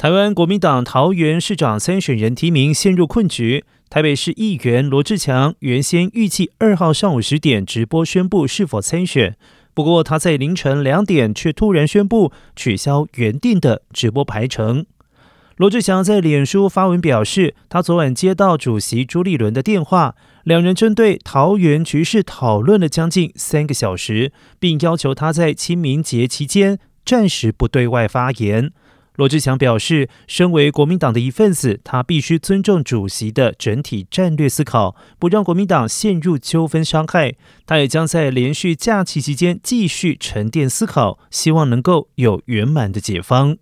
台湾国民党桃园市长参选人提名陷入困局。台北市议员罗志强原先预计二号上午十点直播宣布是否参选，不过他在凌晨两点却突然宣布取消原定的直播排程。罗志祥在脸书发文表示，他昨晚接到主席朱立伦的电话，两人针对桃园局势讨论了将近三个小时，并要求他在清明节期间暂时不对外发言。罗志祥表示，身为国民党的一份子，他必须尊重主席的整体战略思考，不让国民党陷入纠纷伤害。他也将在连续假期期间继续沉淀思考，希望能够有圆满的解方。